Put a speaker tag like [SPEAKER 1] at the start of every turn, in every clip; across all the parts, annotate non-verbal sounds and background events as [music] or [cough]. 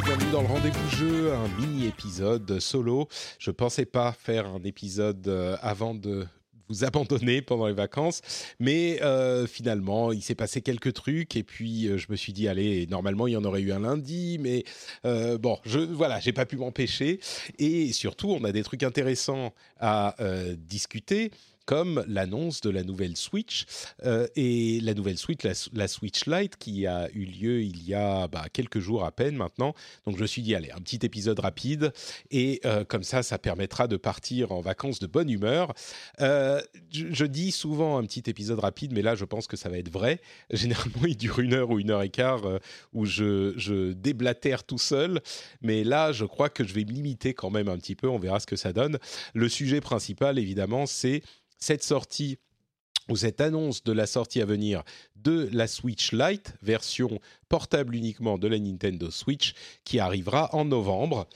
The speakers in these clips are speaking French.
[SPEAKER 1] Bienvenue dans le rendez-vous jeu, un mini-épisode solo. Je pensais pas faire un épisode euh, avant de vous abandonner pendant les vacances, mais euh, finalement il s'est passé quelques trucs et puis euh, je me suis dit allez normalement il y en aurait eu un lundi, mais bon je voilà j'ai pas pu m'empêcher et surtout on a des trucs intéressants à euh, discuter comme l'annonce de la nouvelle Switch euh, et la nouvelle Switch, la, Switch Lite qui a eu lieu il y a bah, quelques jours à peine maintenant. Donc je me suis dit allez un petit épisode rapide et euh, comme ça ça permettra de partir en vacances de bonne humeur. Je, dis souvent un petit épisode rapide, mais là je pense que ça va être vrai. [laughs] Généralement il dure une heure ou une heure et quart où je, je déblatère tout seul, mais là je crois que je vais me limiter quand même un petit peu. On verra ce que ça donne. Le sujet principal évidemment c'est cette sortie ou cette annonce de la sortie à venir de la Switch Lite, version portable uniquement de la Nintendo Switch, qui arrivera en novembre.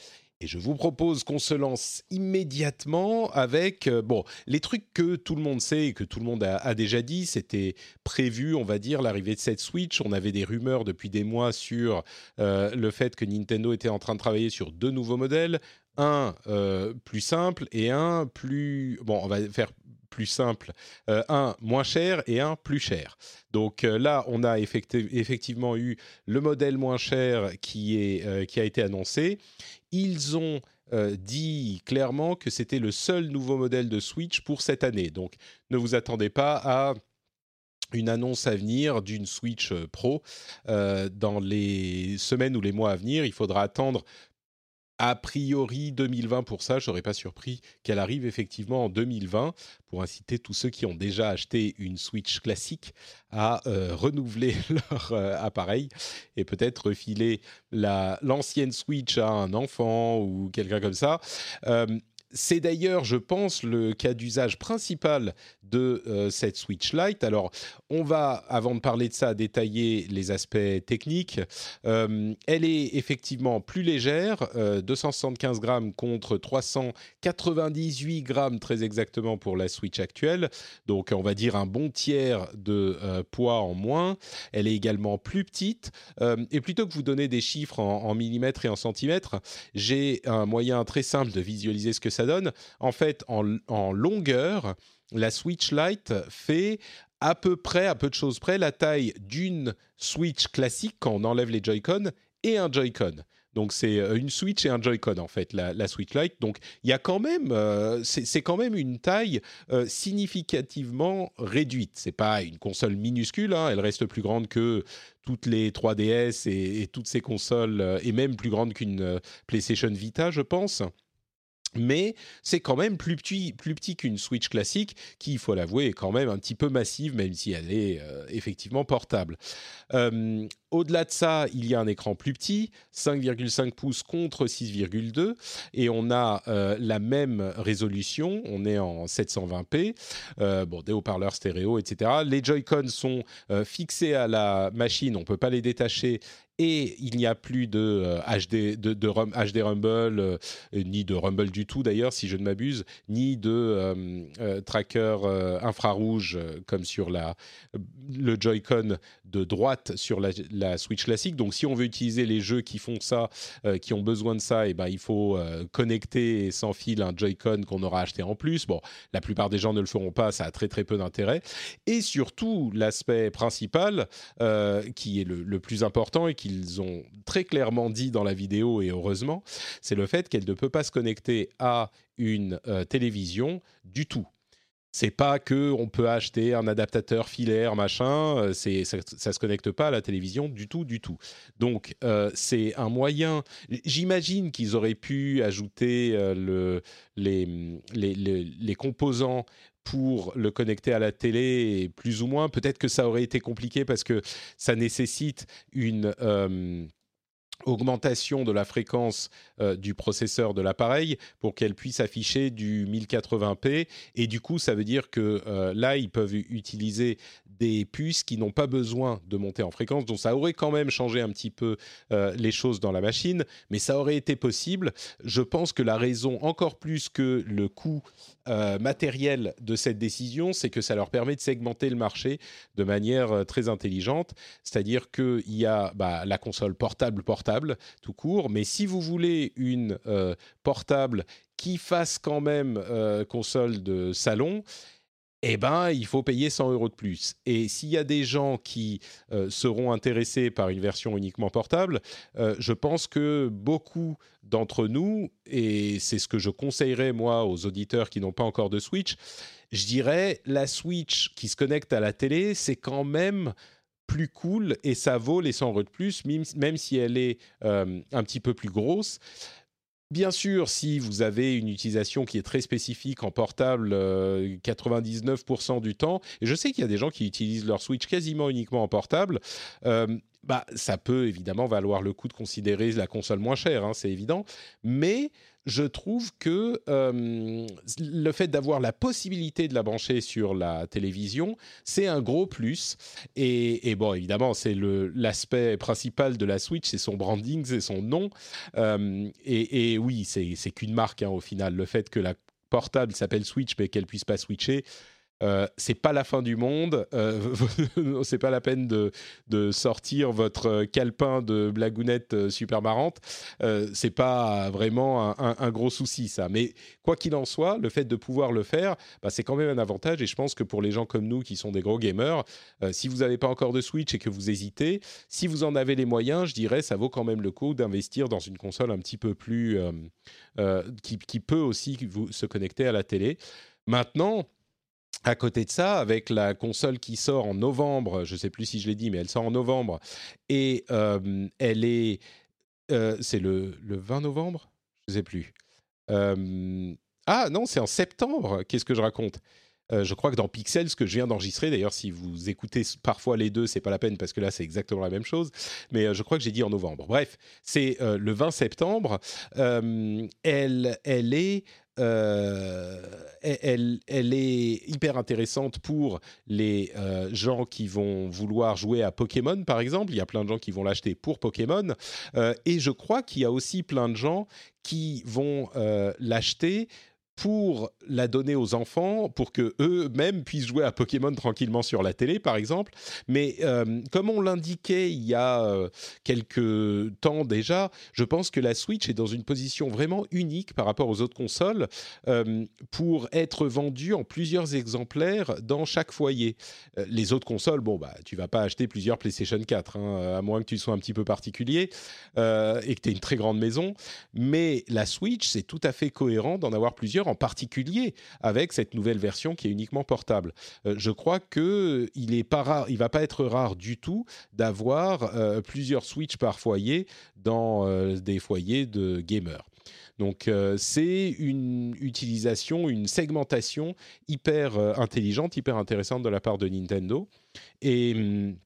[SPEAKER 1] Et je vous propose qu'on se lance immédiatement avec euh, bon les trucs que tout le monde sait et que tout le monde a, a déjà dit. C'était prévu, on va dire, l'arrivée de cette Switch. On avait des rumeurs depuis des mois sur euh, le fait que Nintendo était en train de travailler sur deux nouveaux modèles, un euh, plus simple et un plus bon. On va faire plus simple, euh, un moins cher et un plus cher. Donc euh, là, on a effecti effectivement eu le modèle moins cher qui, est, qui a été annoncé. Ils ont dit clairement que c'était le seul nouveau modèle de Switch pour cette année. Donc ne vous attendez pas à une annonce à venir d'une Switch Pro dans les semaines ou les mois à venir. Il faudra attendre a priori 2020 pour ça. Je serais pas surpris qu'elle arrive effectivement en 2020 pour inciter tous ceux qui ont déjà acheté une Switch classique à euh, renouveler [laughs] leur euh, appareil et peut-être refiler l'ancienne Switch à un enfant ou quelqu'un comme ça. Euh, c'est d'ailleurs, je pense, le cas d'usage principal de euh, cette Switch Lite. Alors, on va, avant de parler de ça, détailler les aspects techniques. Euh, elle est effectivement plus légère, euh, 275 grammes contre 398 grammes très exactement pour la Switch actuelle. Donc, on va dire un bon tiers de euh, poids en moins. Elle est également plus petite. Et plutôt que vous donner des chiffres en, en millimètres et en centimètres, j'ai un moyen très simple de visualiser ce que ça donne. En fait, en, longueur, la Switch Lite fait à peu près, à peu de choses près, la taille d'une Switch classique quand on enlève les Joy-Con et un Joy-Con. Donc c'est une Switch et un Joy-Con en fait, la, Switch Lite. Donc il y a quand même, euh, c'est quand même une taille euh, significativement réduite. C'est pas une console minuscule, hein, elle reste plus grande que toutes les 3DS et, toutes ces consoles, euh, et même plus grande qu'une PlayStation Vita, je pense mais c'est quand même plus petit, qu'une Switch classique, qui, il faut l'avouer, est quand même un petit peu massive, même si elle est euh, effectivement portable. Euh, au-delà de ça, il y a un écran plus petit, 5,5 pouces contre 6,2, et on a euh, la même résolution, on est en 720p, euh, bon, des haut-parleurs stéréo, etc. Les Joy-Con sont fixés à la machine, on ne peut pas les détacher, et il n'y a plus de euh, HD, de, de HD Rumble, euh, ni de Rumble du tout d'ailleurs, si je ne m'abuse, ni de euh, euh, tracker infrarouge comme sur la, le Joy-Con de droite sur la, Switch classique. Donc si on veut utiliser les jeux qui font ça, qui ont besoin de ça, et eh ben, il faut connecter sans fil un Joy-Con qu'on aura acheté en plus. Bon, la plupart des gens ne le feront pas, ça a très très peu d'intérêt. Et surtout, l'aspect principal, qui est le plus important et qui qu'ils ont très clairement dit dans la vidéo, et heureusement, c'est le fait qu'elle ne peut pas se connecter à une euh, télévision du tout. c'est pas que on peut acheter un adaptateur filaire machin. Euh, c'est ça, se connecte pas à la télévision du tout, du tout. Donc euh, c'est un moyen. J'imagine qu'ils auraient pu ajouter euh, le, les, les, les, les, composants pour le connecter à la télé, plus ou moins. Peut-être que ça aurait été compliqué parce que ça nécessite une euh, augmentation de la fréquence euh, du processeur de l'appareil pour qu'elle puisse afficher du 1080p et du coup ça veut dire que euh, là ils peuvent utiliser des puces qui n'ont pas besoin de monter en fréquence donc ça aurait quand même changé un petit peu euh, les choses dans la machine mais ça aurait été possible je pense que la raison encore plus que le coût matériel de cette décision c'est que ça leur permet de segmenter le marché de manière très intelligente c'est-à-dire qu'il y a bah, la console portable portable tout court. Mais si vous voulez une euh, portable qui fasse quand même euh, console de salon, eh ben, il faut payer 100 euros de plus. Et s'il y a des gens qui euh, seront intéressés par une version uniquement portable, je pense que beaucoup d'entre nous, et c'est ce que je conseillerais moi aux auditeurs qui n'ont pas encore de Switch, je dirais la Switch qui se connecte à la télé, c'est quand même plus cool et ça vaut les 100 euros de plus, même, si elle est euh, un petit peu plus grosse. Bien sûr, si vous avez une utilisation qui est très spécifique en portable 99% euh, du temps, et je sais qu'il y a des gens qui utilisent leur Switch quasiment uniquement en portable, euh, bah, ça peut évidemment valoir le coup de considérer la console moins chère, hein, c'est évident, mais je trouve que euh, le fait d'avoir la possibilité de la brancher sur la télévision, c'est un gros plus. Et, bon, évidemment, c'est l'aspect principal de la Switch, c'est son branding, c'est son nom. Euh, et, oui, c'est qu'une marque hein, au final. Le fait que la portable s'appelle Switch, mais qu'elle puisse pas switcher, euh, c'est pas la fin du monde. Euh, [laughs] c'est pas la peine de, sortir votre calepin de blagounette euh, super marrante. Euh, c'est pas vraiment un, gros souci ça. Mais quoi qu'il en soit, le fait de pouvoir le faire, bah, c'est quand même un avantage. Et je pense que pour les gens comme nous qui sont des gros gamers, euh, si vous n'avez pas encore de Switch et que vous hésitez, si vous en avez les moyens, je dirais ça vaut quand même le coup d'investir dans une console un petit peu plus qui, qui, peut aussi vous, se connecter à la télé. Maintenant, à côté de ça, avec la console qui sort en novembre, je ne sais plus si je l'ai dit, mais elle sort en novembre, et euh, elle est... Euh, c'est le, le, 20 novembre? Je ne sais plus. Euh, ah non, c'est en septembre, qu'est-ce que je raconte? Je crois que dans Pixel, ce que je viens d'enregistrer, d'ailleurs, si vous écoutez parfois les deux, c'est pas la peine parce que là, c'est exactement la même chose. Mais je crois que j'ai dit en novembre. Bref, c'est le 20 septembre. elle, elle est euh, elle, est hyper intéressante pour les euh, gens qui vont vouloir jouer à Pokémon, par exemple. Il y a plein de gens qui vont l'acheter pour Pokémon. Euh, et je crois qu'il y a aussi plein de gens qui vont l'acheter pour la donner aux enfants, pour que eux-mêmes puissent jouer à Pokémon tranquillement sur la télé, par exemple. Mais euh, comme on l'indiquait il y a euh, quelques temps déjà, je pense que la Switch est dans une position vraiment unique par rapport aux autres consoles euh, pour être vendue en plusieurs exemplaires dans chaque foyer. les autres consoles, bon bah tu vas pas acheter plusieurs PlayStation 4, hein, à moins que tu sois un petit peu particulier et que tu aies une très grande maison. Mais la Switch, c'est tout à fait cohérent d'en avoir plusieurs en particulier avec cette nouvelle version qui est uniquement portable. Euh, je crois que il va pas être rare du tout d'avoir euh, plusieurs Switch par foyer dans euh, des foyers de gamers. Donc c'est une utilisation, une segmentation hyper intelligente, hyper intéressante de la part de Nintendo. Et hum,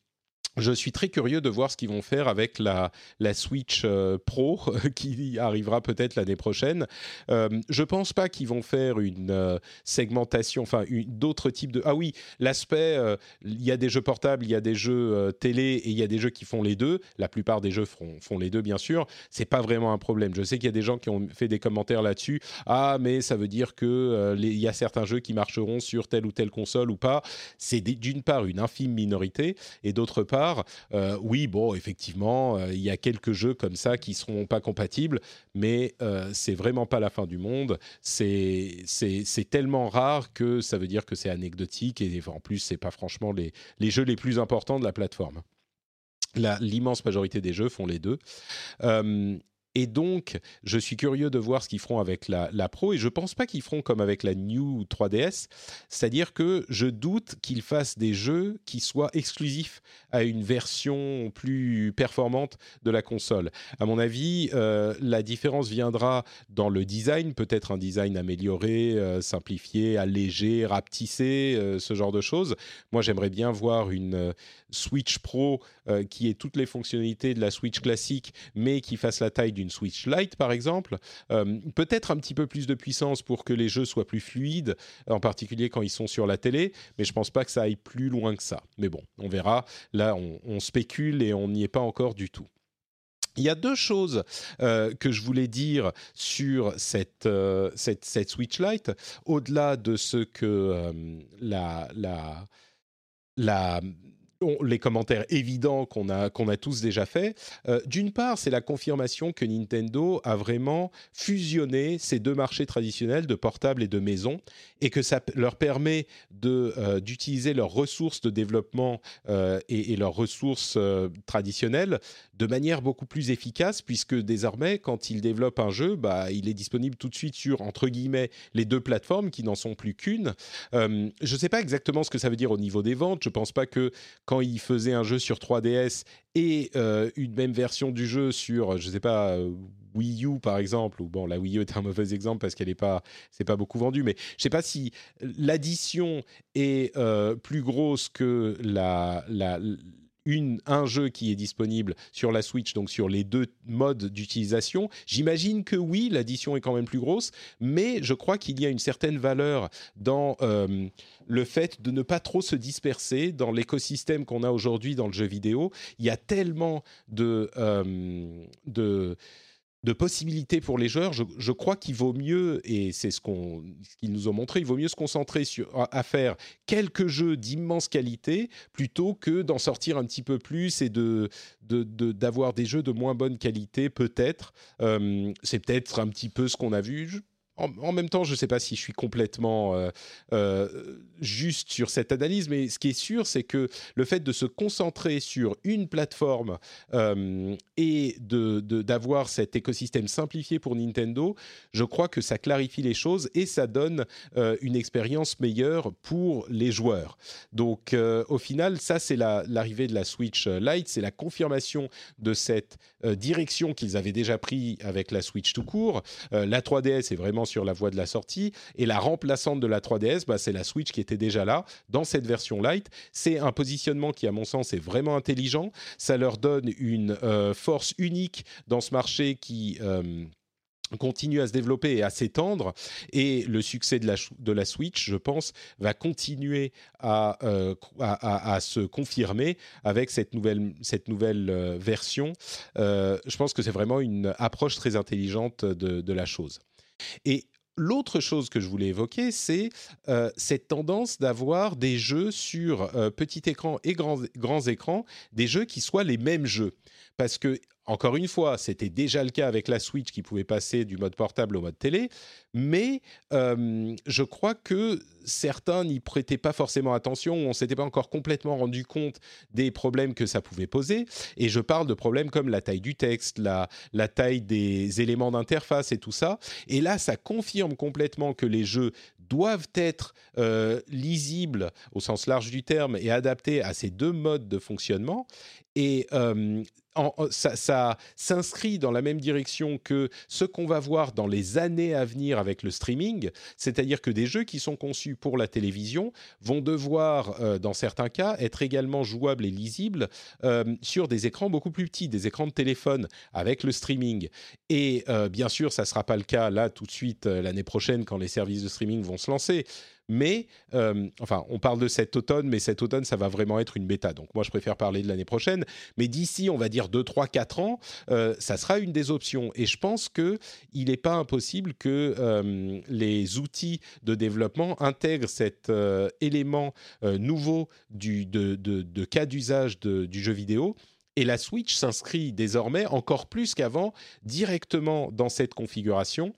[SPEAKER 1] je suis très curieux de voir ce qu'ils vont faire avec la, Switch euh, Pro [laughs] qui arrivera peut-être l'année prochaine. Euh, je pense pas qu'ils vont faire une euh, segmentation, enfin d'autres types de... Ah oui, l'aspect, euh, il y a des jeux portables, il y a des jeux télé et il y a des jeux qui font les deux. La plupart des jeux font, font les deux, bien sûr. C'est pas vraiment un problème. Je sais qu'il y a des gens qui ont fait des commentaires là-dessus. Ah, mais ça veut dire que il y a certains jeux qui marcheront sur telle ou telle console ou pas. C'est d'une part une infime minorité et d'autre part euh, oui, bon, effectivement, euh, il y a quelques jeux comme ça qui seront pas compatibles, mais euh, c'est vraiment pas la fin du monde. C'est tellement rare que ça veut dire que c'est anecdotique et en plus, c'est pas franchement les, les jeux les plus importants de la plateforme. L'immense majorité des jeux font les deux. Et donc, je suis curieux de voir ce qu'ils feront avec la, Pro, et je ne pense pas qu'ils feront comme avec la New 3DS, c'est-à-dire que je doute qu'ils fassent des jeux qui soient exclusifs à une version plus performante de la console. À mon avis, euh, la différence viendra dans le design, peut-être un design amélioré, euh, simplifié, allégé, rapetissé, euh, ce genre de choses. Moi, j'aimerais bien voir une Switch Pro qui ait toutes les fonctionnalités de la Switch classique, mais qui fasse la taille d'une Switch Lite, par exemple. peut-être un petit peu plus de puissance pour que les jeux soient plus fluides, en particulier quand ils sont sur la télé, mais je pense pas que ça aille plus loin que ça. Mais bon, on verra. Là, on, spécule et on n'y est pas encore du tout. Il y a deux choses euh, que je voulais dire sur cette, euh, cette, Switch Lite, au-delà de ce que euh, la, la, les commentaires évidents qu'on a, tous déjà faits. Euh, d'une part, c'est la confirmation que Nintendo a vraiment fusionné ces deux marchés traditionnels de portables et de maison et que ça leur permet euh, d'utiliser leurs ressources de développement euh, et, leurs ressources traditionnelles de manière beaucoup plus efficace puisque désormais, quand ils développent un jeu, bah, il est disponible tout de suite sur, entre guillemets, les deux plateformes qui n'en sont plus qu'une. je ne sais pas exactement ce que ça veut dire au niveau des ventes. Je ne pense pas que quand il faisait un jeu sur 3DS et euh, une même version du jeu sur, je sais pas, euh, Wii U par exemple, ou bon, la Wii U est un mauvais exemple parce qu'elle n'est pas, c'est pas beaucoup vendu, mais je sais pas si l'addition est euh, plus grosse que la un jeu qui est disponible sur la Switch, donc sur les deux modes d'utilisation. J'imagine que oui, l'addition est quand même plus grosse, mais je crois qu'il y a une certaine valeur dans euh, le fait de ne pas trop se disperser dans l'écosystème qu'on a aujourd'hui dans le jeu vidéo. Il y a tellement de, euh, de de possibilités pour les joueurs, je, crois qu'il vaut mieux, et c'est ce qu'ils nous ont montré, il vaut mieux se concentrer sur, à, faire quelques jeux d'immense qualité plutôt que d'en sortir un petit peu plus et de, d'avoir des jeux de moins bonne qualité, peut-être. Euh, c'est peut-être un petit peu ce qu'on a vu en, même temps, je ne sais pas si je suis complètement euh, euh, juste sur cette analyse, mais ce qui est sûr, c'est que le fait de se concentrer sur une plateforme euh, et d'avoir cet écosystème simplifié pour Nintendo, je crois que ça clarifie les choses et ça donne une expérience meilleure pour les joueurs. Donc, au final, ça, c'est l'arrivée de la Switch Lite, c'est la confirmation de cette direction qu'ils avaient déjà pris avec la Switch tout court. la 3DS est vraiment sur la voie de la sortie. Et la remplaçante de la 3DS, bah, c'est la Switch qui était déjà là dans cette version light. C'est un positionnement qui, à mon sens, est vraiment intelligent. Ça leur donne une euh, force unique dans ce marché qui euh, continue à se développer et à s'étendre et le succès de la, Switch, je pense, va continuer à, euh, se confirmer avec cette nouvelle, version. je pense que c'est vraiment une approche très intelligente de la chose. Et l'autre chose que je voulais évoquer, c'est euh, cette tendance d'avoir des jeux sur euh, petit écran et grands, grands écrans, des jeux qui soient les mêmes jeux. Parce que encore une fois, c'était déjà le cas avec la Switch qui pouvait passer du mode portable au mode télé, mais euh, je crois que certains n'y prêtaient pas forcément attention, on ne s'était pas encore complètement rendu compte des problèmes que ça pouvait poser. Et je parle de problèmes comme la taille du texte, la, taille des éléments d'interface et tout ça. Et là, ça confirme complètement que les jeux doivent être euh, lisibles au sens large du terme et adaptés à ces deux modes de fonctionnement. Et euh, ça, s'inscrit dans la même direction que ce qu'on va voir dans les années à venir avec le streaming, c'est-à-dire que des jeux qui sont conçus pour la télévision vont devoir, euh, dans certains cas, être également jouables et lisibles euh, sur des écrans beaucoup plus petits, des écrans de téléphone avec le streaming. Et bien sûr, ça ne sera pas le cas là tout de suite l'année prochaine quand les services de streaming vont se lancer mais euh, enfin, on parle de cet automne, mais cet automne, ça va vraiment être une bêta. Donc moi, je préfère parler de l'année prochaine. Mais d'ici, on va dire 2, 3, 4 ans, euh, ça sera une des options. Et je pense qu'il n'est pas impossible que euh, les outils de développement intègrent cet élément nouveau du, de, de cas d'usage du jeu vidéo. Et la Switch s'inscrit désormais encore plus qu'avant directement dans cette configuration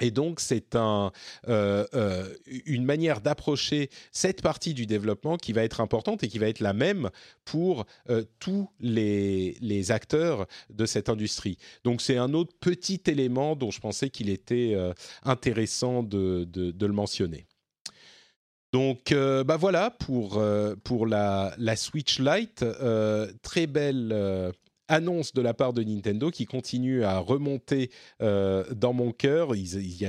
[SPEAKER 1] Et donc, c'est un, euh, euh, une manière d'approcher cette partie du développement qui va être importante et qui va être la même pour euh, tous les, les, acteurs de cette industrie. Donc, c'est un autre petit élément dont je pensais qu'il était intéressant de, de, le mentionner. Donc, bah voilà pour, pour la, la Switch Lite. très belle annonce de la part de Nintendo qui continue à remonter euh, dans mon cœur. Ils,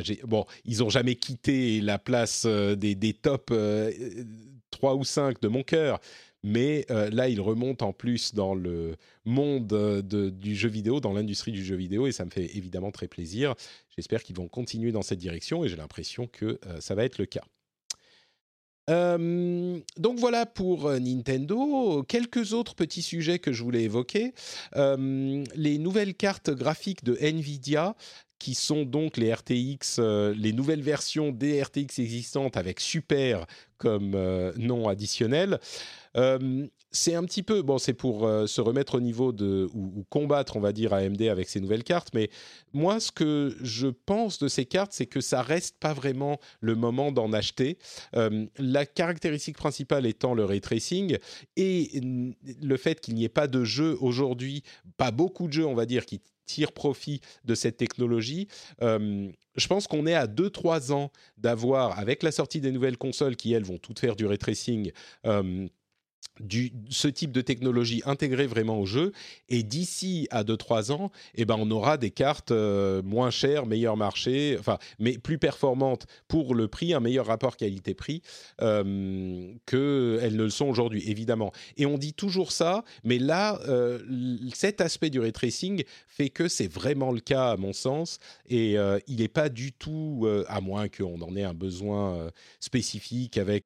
[SPEAKER 1] ils, ont jamais quitté la place euh, des, top 3 euh, ou 5 de mon cœur. Mais là, ils remontent en plus dans le monde de, du jeu vidéo, dans l'industrie du jeu vidéo, et ça me fait évidemment très plaisir. J'espère qu'ils vont continuer dans cette direction, et j'ai l'impression que ça va être le cas. Euh, donc voilà pour euh, Nintendo. Quelques autres petits sujets que je voulais évoquer. Euh, les nouvelles cartes graphiques de Nvidia qui sont donc les RTX, les nouvelles versions des RTX existantes avec Super comme nom additionnel c'est un petit peu bon, c'est pour euh, se remettre au niveau de ou, combattre, on va dire, AMD avec ces nouvelles cartes. Mais moi, ce que je pense de ces cartes, c'est que ça reste pas vraiment le moment d'en acheter. Euh, la caractéristique principale étant le ray tracing et le fait qu'il n'y ait pas de jeu aujourd'hui, pas beaucoup de jeux, on va dire, qui tirent profit de cette technologie. Euh, je pense qu'on est à 2-3 ans d'avoir, avec la sortie des nouvelles consoles qui, elles, vont toutes faire du ray tracing, du, ce type de technologie intégrée vraiment au jeu. Et d'ici à 2-3 ans, eh ben, on aura des cartes euh, moins chères, meilleur marché, enfin, mais plus performantes pour le prix, un meilleur rapport qualité-prix euh, qu'elles ne le sont aujourd'hui, évidemment. Et on dit toujours ça, mais là, euh, cet aspect du ray tracing fait que c'est vraiment le cas, à mon sens, et euh, il n'est pas du tout, à moins qu'on en ait un besoin spécifique avec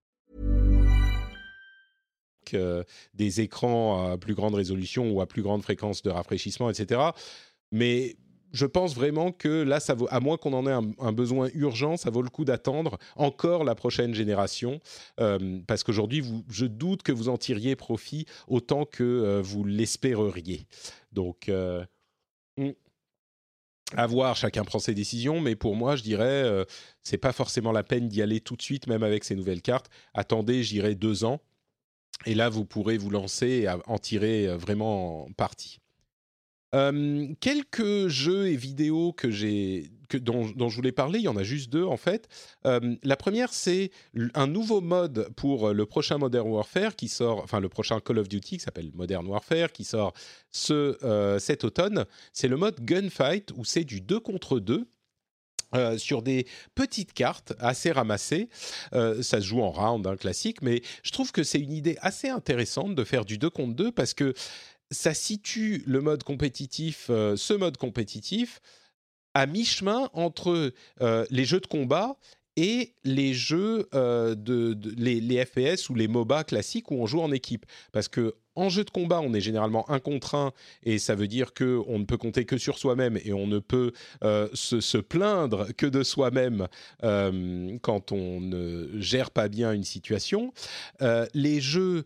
[SPEAKER 1] Euh, des écrans à plus grande résolution ou à plus grande fréquence de rafraîchissement, etc. Mais je pense vraiment que là, à moins qu'on en ait un, besoin urgent, ça vaut le coup d'attendre encore la prochaine génération, euh, parce qu'aujourd'hui, je doute que vous en tiriez profit autant que euh, vous l'espéreriez. Donc, hmm, à voir, chacun prend ses décisions, mais pour moi, je dirais, c'est pas forcément la peine d'y aller tout de suite, même avec ces nouvelles cartes. Attendez, j'irai deux ans et là, vous pourrez vous lancer et en tirer euh, vraiment parti. Euh, quelques jeux et vidéos que j'ai que, dont, je voulais parler, il y en a juste deux en fait. Euh, la première, c'est un nouveau mode pour le prochain Modern Warfare qui sort, enfin le prochain Call of Duty qui s'appelle Modern Warfare qui sort ce, cet automne. C'est le mode Gunfight où c'est du 2 contre 2 euh, sur des petites cartes assez ramassées. Euh, ça se joue en round, hein, classique, mais je trouve que c'est une idée assez intéressante de faire du 2 contre 2 parce que ça situe le mode compétitif, euh, ce mode compétitif, à mi-chemin entre les jeux de combat et les jeux de, les, FPS ou les MOBA classiques où on joue en équipe. Parce que en jeu de combat, on est généralement un contre un, et ça veut dire que on ne peut compter que sur soi-même et on ne peut euh, se, plaindre que de soi-même euh, quand on ne gère pas bien une situation. Euh, les jeux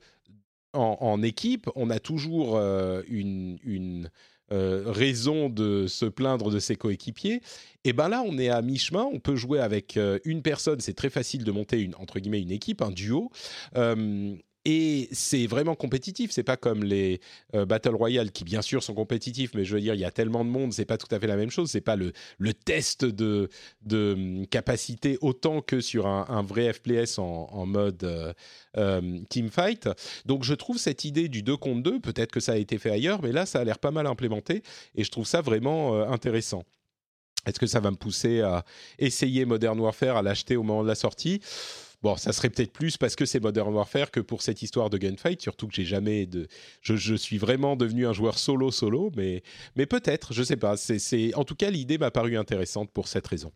[SPEAKER 1] en, équipe, on a toujours une, raison de se plaindre de ses coéquipiers. Et ben là, on est à mi-chemin. On peut jouer avec une personne. C'est très facile de monter une entre guillemets une équipe, un duo. Et c'est vraiment compétitif. C'est pas comme les euh, Battle Royale qui, bien sûr, sont compétitifs, mais je veux dire, il y a tellement de monde, c'est pas tout à fait la même chose. C'est pas le, test de, hum, capacité autant que sur un, vrai FPS en, mode euh, euh, teamfight. Donc, je trouve cette idée du 2 contre 2, peut-être que ça a été fait ailleurs, mais là, ça a l'air pas mal implémenté et je trouve ça vraiment intéressant. Est-ce que ça va me pousser à essayer Modern Warfare, à l'acheter au moment de la sortie? Bon, ça serait peut-être plus parce que c'est Modern Warfare que pour cette histoire de gunfight, surtout que j'ai jamais de, je, suis vraiment devenu un joueur solo solo, mais mais peut-être, je sais pas. C'est en tout cas l'idée m'a paru intéressante pour cette raison.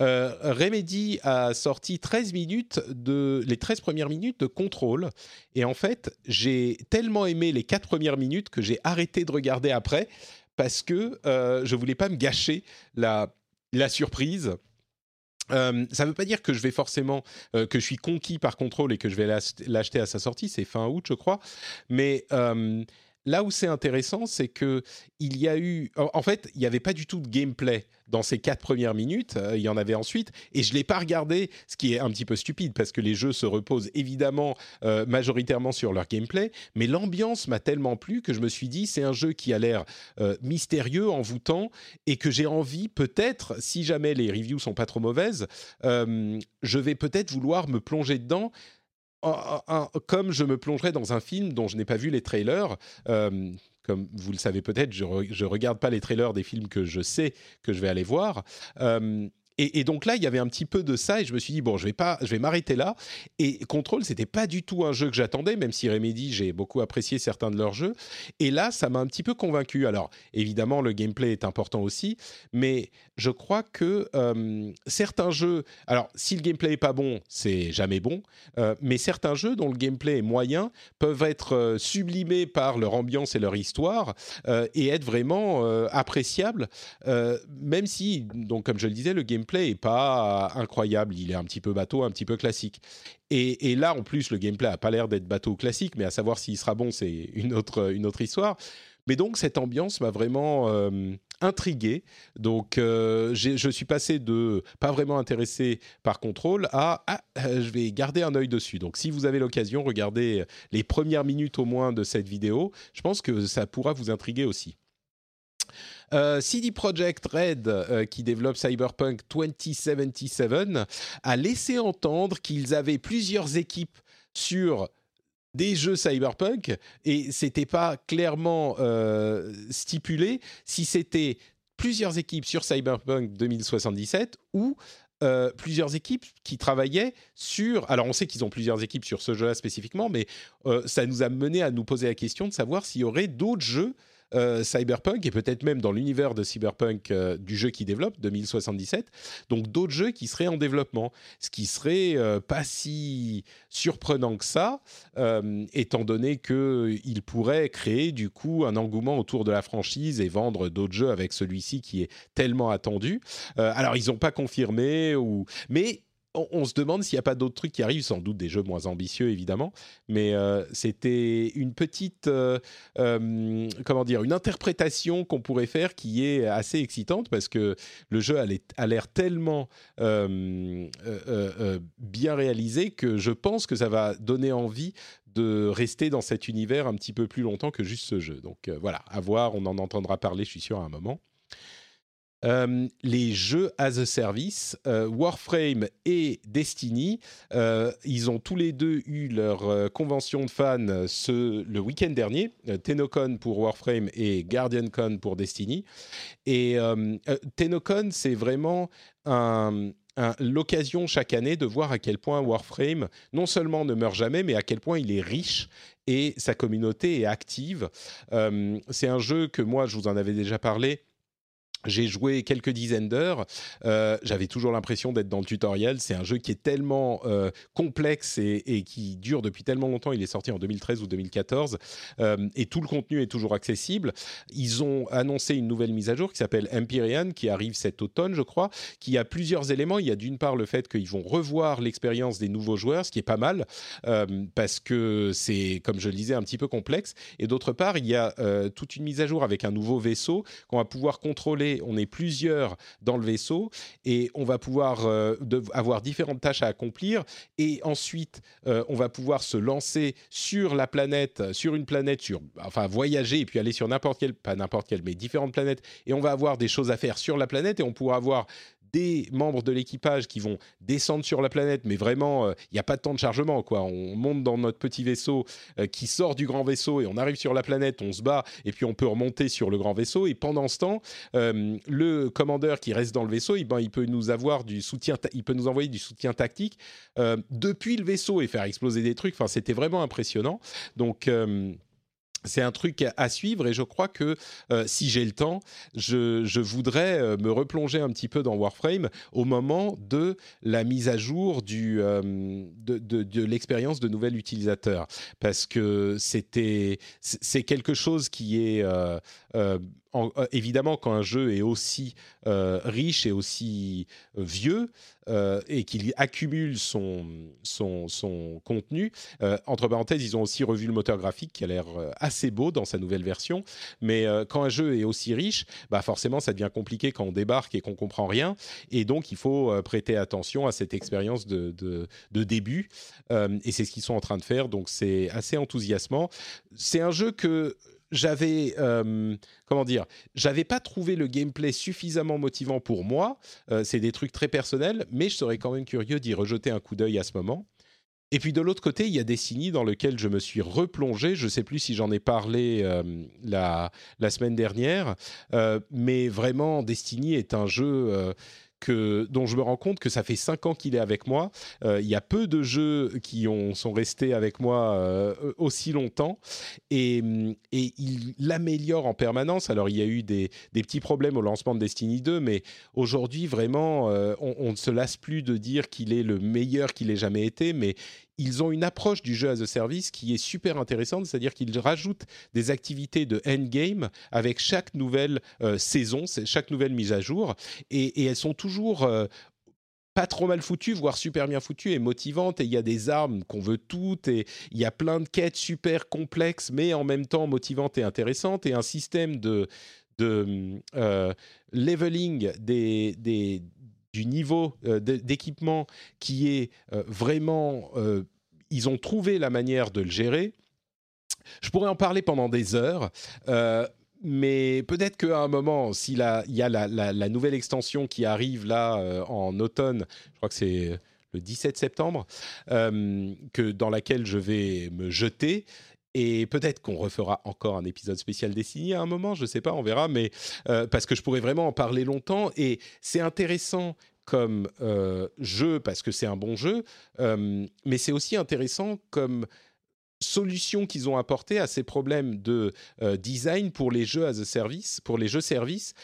[SPEAKER 1] Euh, Remedy a sorti 13 minutes de les 13 premières minutes de contrôle et en fait j'ai tellement aimé les 4 premières minutes que j'ai arrêté de regarder après parce que euh, je voulais pas me gâcher la, la surprise. Euh, ça ne veut pas dire que je vais forcément euh, que je suis conquis par contrôle et que je vais l'acheter à sa sortie, c'est fin août je crois, mais là où c'est intéressant, c'est que il y a eu, en fait, il n'y avait pas du tout de gameplay dans ces quatre premières minutes. Euh, il y en avait ensuite, et je l'ai pas regardé, ce qui est un petit peu stupide parce que les jeux se reposent évidemment euh, majoritairement sur leur gameplay, mais l'ambiance m'a tellement plu que je me suis dit c'est un jeu qui a l'air euh, mystérieux, envoûtant, et que j'ai envie peut-être, si jamais les reviews sont pas trop mauvaises, je vais peut-être vouloir me plonger dedans comme je me plongerais dans un film dont je n'ai pas vu les trailers. Euh, comme vous le savez peut-être, je ne regarde pas les trailers des films que je sais que je vais aller voir. Euh, et, donc là, il y avait un petit peu de ça, et je me suis dit bon, je vais pas, je vais m'arrêter là. Et Control, c'était pas du tout un jeu que j'attendais, même si Remedy, j'ai beaucoup apprécié certains de leurs jeux. Et là, ça m'a un petit peu convaincu. Alors, évidemment, le gameplay est important aussi, mais je crois que euh, certains jeux, alors si le gameplay est pas bon, c'est jamais bon, euh, mais certains jeux dont le gameplay est moyen peuvent être euh, sublimés par leur ambiance et leur histoire et être vraiment appréciables, même si, donc comme je le disais, le gameplay gameplay est pas incroyable. Il est un petit peu bateau, un petit peu classique. Et, là, en plus, le gameplay a pas l'air d'être bateau classique, mais à savoir s'il sera bon, c'est une autre, autre histoire. Mais donc, cette ambiance m'a vraiment euh, intrigué. Donc, euh, je suis passé de pas vraiment intéressé par contrôle à ah, je vais garder un œil dessus. Donc, si vous avez l'occasion, regardez les premières minutes au moins de cette vidéo. Je pense que ça pourra vous intriguer aussi. Euh, CD Projekt Red, euh, qui développe Cyberpunk 2077, a laissé entendre qu'ils avaient plusieurs équipes sur des jeux cyberpunk et c'était pas clairement euh, stipulé si c'était plusieurs équipes sur Cyberpunk 2077 ou plusieurs équipes qui travaillaient sur. Alors, on sait qu'ils ont plusieurs équipes sur ce jeu-là spécifiquement, mais ça nous a mené à nous poser la question de savoir s'il y aurait d'autres jeux euh, cyberpunk et peut-être même dans l'univers de Cyberpunk euh, du jeu qui développe 2077. Donc d'autres jeux qui seraient en développement, ce qui serait euh, pas si surprenant que ça, étant donné que il pourrait créer du coup un engouement autour de la franchise et vendre d'autres jeux avec celui-ci qui est tellement attendu. alors ils n'ont pas confirmé ou mais on, se demande s'il n'y a pas d'autres trucs qui arrivent, sans doute des jeux moins ambitieux évidemment, mais euh, c'était une petite, euh, euh, comment dire, une interprétation qu'on pourrait faire qui est assez excitante parce que le jeu a l'air tellement bien réalisé que je pense que ça va donner envie de rester dans cet univers un petit peu plus longtemps que juste ce jeu. Donc voilà, à voir, on en entendra parler, je suis sûr, à un moment. Euh, les jeux as a service, euh, Warframe et Destiny, euh, ils ont tous les deux eu leur convention de fans ce, le week-end dernier, Tenocon pour Warframe et GuardianCon pour Destiny. Et Tenocon, c'est vraiment l'occasion chaque année de voir à quel point Warframe non seulement ne meurt jamais, mais à quel point il est riche et sa communauté est active. c'est un jeu que moi, je vous en avais déjà parlé j'ai joué quelques dizaines d'heures. Euh, J'avais toujours l'impression d'être dans le tutoriel. C'est un jeu qui est tellement euh, complexe et, qui dure depuis tellement longtemps. Il est sorti en 2013 ou 2014 euh, et tout le contenu est toujours accessible. Ils ont annoncé une nouvelle mise à jour qui s'appelle Empyrean, qui arrive cet automne, je crois, qui a plusieurs éléments. Il y a d'une part le fait qu'ils vont revoir l'expérience des nouveaux joueurs, ce qui est pas mal parce que c'est, comme je le disais, un petit peu complexe. Et d'autre part, il y a toute une mise à jour avec un nouveau vaisseau qu'on va pouvoir contrôler on est plusieurs dans le vaisseau et on va pouvoir euh, avoir différentes tâches à accomplir. Et ensuite euh, on va pouvoir se lancer sur la planète, sur une planète, sur, enfin voyager et puis aller sur n'importe quelle, pas n'importe quelle, mais différentes planètes. Et on va avoir des choses à faire sur la planète et on pourra avoir des membres de l'équipage qui vont descendre sur la planète, mais vraiment, il n'y a pas de temps de chargement. Quoi. On monte dans notre petit vaisseau qui sort du grand vaisseau et on arrive sur la planète, on se bat, et puis on peut remonter sur le grand vaisseau. Et pendant ce temps, le commandeur qui reste dans le vaisseau, eh ben, il peut nous avoir du soutien, il peut nous envoyer du soutien tactique depuis le vaisseau et faire exploser des trucs. Enfin, c'était vraiment impressionnant. Donc c'est un truc à suivre et je crois que euh, si j'ai le temps, je, voudrais euh, me replonger un petit peu dans Warframe au moment de la mise à jour euh, de, l'expérience de nouvel utilisateur. Parce que c'était c'est quelque chose qui est évidemment quand un jeu est aussi riche et aussi vieux et qu'il accumule son, son, son contenu, entre parenthèses, ils ont aussi revu le moteur graphique qui a l'air assez beau dans sa nouvelle version, mais euh, quand un jeu est aussi riche, bah forcément ça devient compliqué quand on débarque et qu'on comprend rien, et donc il faut euh, prêter attention à cette expérience de, de, début, euh, et c'est ce qu'ils sont en train de faire, donc c'est assez enthousiasmant. C'est un jeu que j'avais comment dire, j'avais pas trouvé le gameplay suffisamment motivant pour moi. c'est des trucs très personnels, mais je serais quand même curieux d'y rejeter un coup d'œil à ce moment. Et puis de l'autre côté, il y a Destiny dans lequel je me suis replongé. Je sais plus si j'en ai parlé euh, la, semaine dernière, euh, mais vraiment, Destiny est un jeu euh, dont je me rends compte que ça fait cinq ans qu'il est avec moi. Euh, il y a peu de jeux qui ont, sont restés avec moi euh, aussi longtemps et, et il l'améliore en permanence. Alors il y a eu des, des, petits problèmes au lancement de Destiny 2, mais aujourd'hui vraiment euh, on, on, ne se lasse plus de dire qu'il est le meilleur qu'il ait jamais été, mais ils ont une approche du jeu as a service qui est super intéressante, c'est-à-dire qu'ils rajoutent des activités de endgame avec chaque nouvelle euh, saison, chaque nouvelle mise à jour, et, elles sont toujours euh, pas trop mal foutues, voire super bien foutues et motivantes. Et il y a des armes qu'on veut toutes, et il y a plein de quêtes super complexes, mais en même temps motivantes et intéressantes, et un système de, euh, leveling des, du niveau euh, d'équipement qui est euh, vraiment... Euh, ils ont trouvé la manière de le gérer. Je pourrais en parler pendant des heures, mais peut-être qu'à un moment, s'il y a la, nouvelle extension qui arrive là en automne, je crois que c'est le 17 septembre, que dans laquelle je vais me jeter, et peut-être qu'on refera encore un épisode spécial Destiny à un moment, je ne sais pas, on verra, mais euh, parce que je pourrais vraiment en parler longtemps. Et c'est intéressant comme euh, jeu parce que c'est un bon jeu, euh, mais c'est aussi intéressant comme solution qu'ils ont apporté à ces problèmes de design pour les jeux as a service, pour les jeux services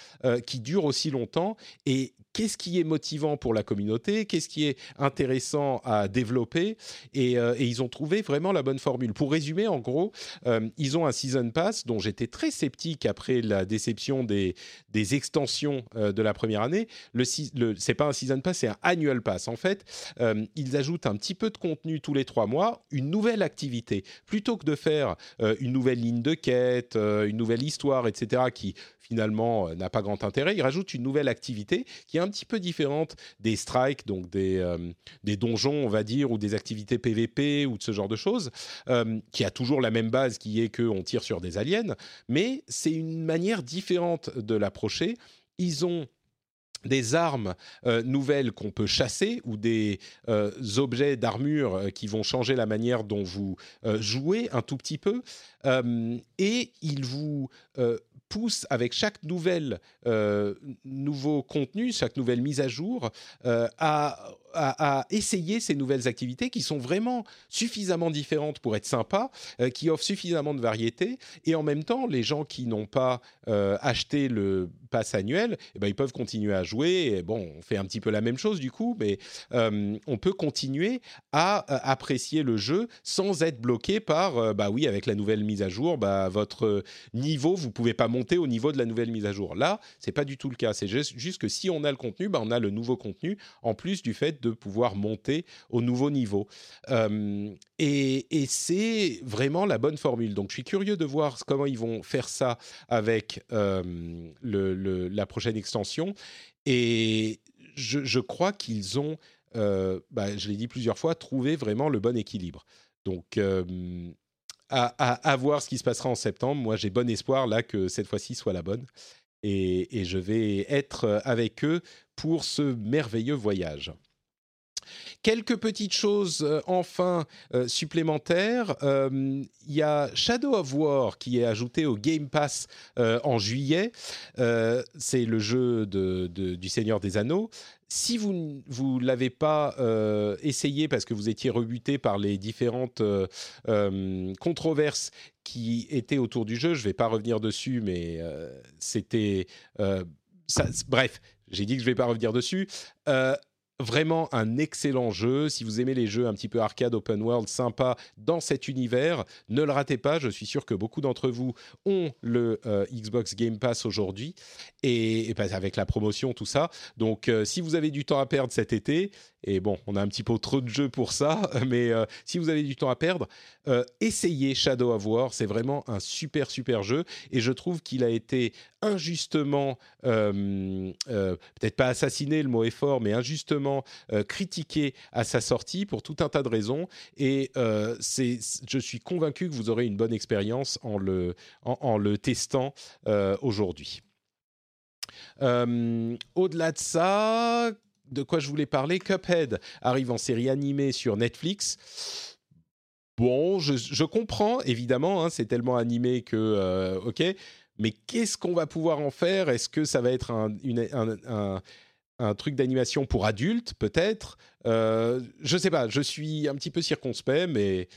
[SPEAKER 1] qui durent aussi longtemps et qu'est-ce qui est motivant pour la communauté, qu'est-ce qui est intéressant à développer, euh, et, ils ont trouvé vraiment la bonne formule. Pour résumer, en gros, euh, ils ont un season pass dont j'étais très sceptique après la déception des, des extensions euh, de la première année. Le, le c'est pas un season pass, c'est un annual pass. En fait, ils ajoutent un petit peu de contenu tous les trois mois, une nouvelle activité, plutôt que de faire une nouvelle ligne de quête, une nouvelle histoire, etc., qui finalement n'a pas grand intérêt. Ils rajoutent une nouvelle activité qui est un petit peu différente des strikes, donc des, euh, des donjons, on va dire, ou des activités PVP ou de ce genre de choses, euh, qui a toujours la même base qui est qu'on tire sur des aliens, mais c'est une manière différente de l'approcher. Ils ont des armes euh, nouvelles qu'on peut chasser ou des objets d'armure qui vont changer la manière dont vous jouez un tout petit peu. et ils vous pousse avec chaque nouvelle euh, nouveau contenu, chaque nouvelle mise à jour, euh, à à, essayer ces nouvelles activités qui sont vraiment suffisamment différentes pour être sympas, euh, qui offrent suffisamment de variété, et en même temps, les gens qui n'ont pas euh, acheté le pass annuel, eh ben, ils peuvent continuer à jouer. Bon, on fait un petit peu la même chose du coup, mais euh, on peut continuer à, apprécier le jeu sans être bloqué par, bah oui, avec la nouvelle mise à jour, bah, votre niveau, vous pouvez pas monter au niveau de la nouvelle mise à jour. Là, c'est pas du tout le cas. C'est juste, que si on a le contenu, bah, on a le nouveau contenu, en plus du fait de pouvoir monter au nouveau niveau. Euh, et, c'est vraiment la bonne formule. Donc je suis curieux de voir comment ils vont faire ça avec euh, la prochaine extension. Et je, crois qu'ils ont, euh, bah, je l'ai dit plusieurs fois, trouvé vraiment le bon équilibre. Donc à, voir ce qui se passera en septembre. Moi, j'ai bon espoir là que cette fois-ci soit la bonne. et, je vais être avec eux pour ce merveilleux voyage. Quelques petites choses euh, enfin euh, supplémentaires. Il y a Shadow of War qui est ajouté au Game Pass en juillet. C'est le jeu du Seigneur des Anneaux si vous ne l'avez pas euh, essayé parce que vous étiez rebuté par les différentes euh, euh, controverses qui étaient autour du jeu, je ne vais pas revenir dessus, mais c'était... bref, j'ai dit que je ne vais pas revenir dessus vraiment un excellent jeu. Si vous aimez les jeux un petit peu arcade, open world, sympa dans cet univers, ne le ratez pas. Je suis sûr que beaucoup d'entre vous ont le euh, Xbox Game Pass aujourd'hui et, avec la promotion, tout ça. Donc, euh, si vous avez du temps à perdre cet été, et bon, on a un petit peu trop de jeux pour ça, [laughs] mais euh, si vous avez du temps à perdre, essayez Shadow of War. C'est vraiment un super, super jeu. Et je trouve qu'il a été injustement, peut-être pas assassiné, le mot est fort, mais injustement euh, critiqué à sa sortie pour tout un tas de raisons. Et euh, c'est, je suis convaincu que vous aurez une bonne expérience en le, en, le testant euh, aujourd'hui. au-delà de ça, de quoi je voulais parler? Cuphead arrive en série animée sur Netflix. Bon, je, comprends, évidemment, hein, c'est tellement animé que, ok, mais qu'est-ce qu'on va pouvoir en faire? Est-ce que ça va être un truc d'animation pour adultes, peut-être. Euh, je sais pas, je suis un petit peu circonspect, mais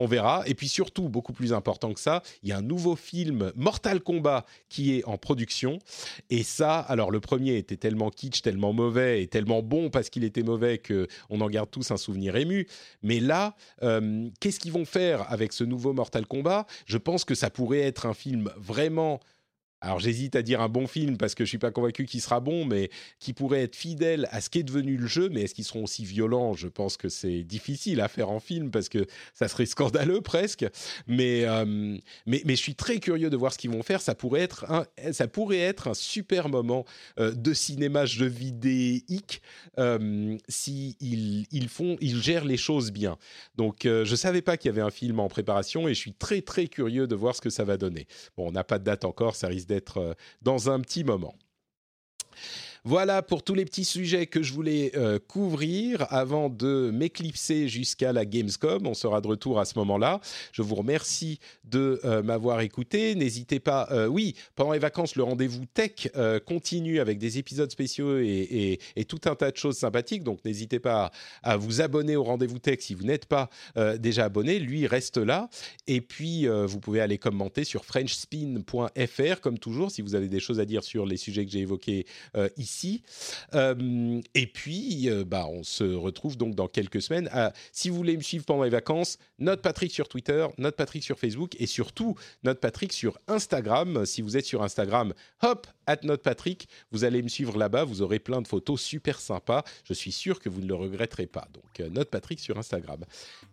[SPEAKER 1] on verra. Et puis surtout, beaucoup plus important que ça, il y a un nouveau film Mortal Kombat qui est en production. Et ça, alors le premier était tellement kitsch, tellement mauvais et tellement bon parce qu'il était mauvais que on en garde tous un souvenir ému. Mais là, euh, qu'est-ce qu'ils vont faire avec ce nouveau Mortal Kombat? Je pense que ça pourrait être un film vraiment alors j'hésite à dire un bon film parce que je suis pas convaincu qu'il sera bon, mais qui pourrait être fidèle à ce qu'est devenu le jeu. Mais est-ce qu'ils seront aussi violents? Je pense que c'est difficile à faire en film parce que ça serait scandaleux [laughs] presque. Mais euh, mais, mais je suis très curieux de voir ce qu'ils vont faire. Ça pourrait être un ça pourrait être un super moment euh, de cinéma jeu vidéique euh, si ils, font ils gèrent les choses bien. Donc euh, je savais pas qu'il y avait un film en préparation et je suis très très curieux de voir ce que ça va donner. Bon, on n'a pas de date encore, ça risque d'être euh, dans un petit moment. Voilà pour tous les petits sujets que je voulais euh, couvrir avant de m'éclipser jusqu'à la Gamescom. On sera de retour à ce moment-là. Je vous remercie de euh, m'avoir écouté. N'hésitez pas. Euh, oui, pendant les vacances, le rendez-vous tech continue avec des épisodes spéciaux et, tout un tas de choses sympathiques. Donc n'hésitez pas à, vous abonner au rendez-vous tech si vous n'êtes pas déjà abonné. Lui reste là. Et puis vous pouvez aller commenter sur frenchspin.fr comme toujours si vous avez des choses à dire sur les sujets que j'ai évoqués ici Euh, et puis, euh, bah, on se retrouve donc dans quelques semaines. si vous voulez me suivre pendant les vacances, note Patrick sur Twitter, note Patrick sur Facebook et surtout note Patrick sur Instagram. Si vous êtes sur Instagram, hop, at note Patrick, vous allez me suivre là-bas. Vous aurez plein de photos super sympas. Je suis sûr que vous ne le regretterez pas. Donc, euh, note Patrick sur Instagram.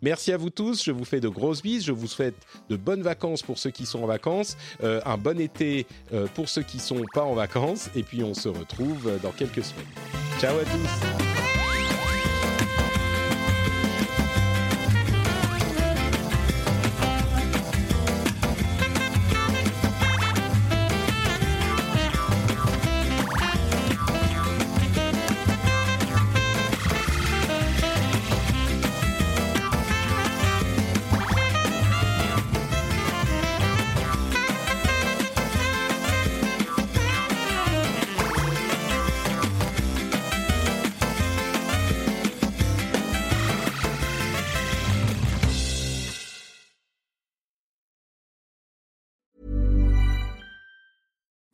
[SPEAKER 1] Merci à vous tous. Je vous fais de grosses bises. Je vous souhaite de bonnes vacances pour ceux qui sont en vacances, un bon été pour ceux qui sont pas en vacances. Et puis, on se dans quelques semaines. Ciao à tous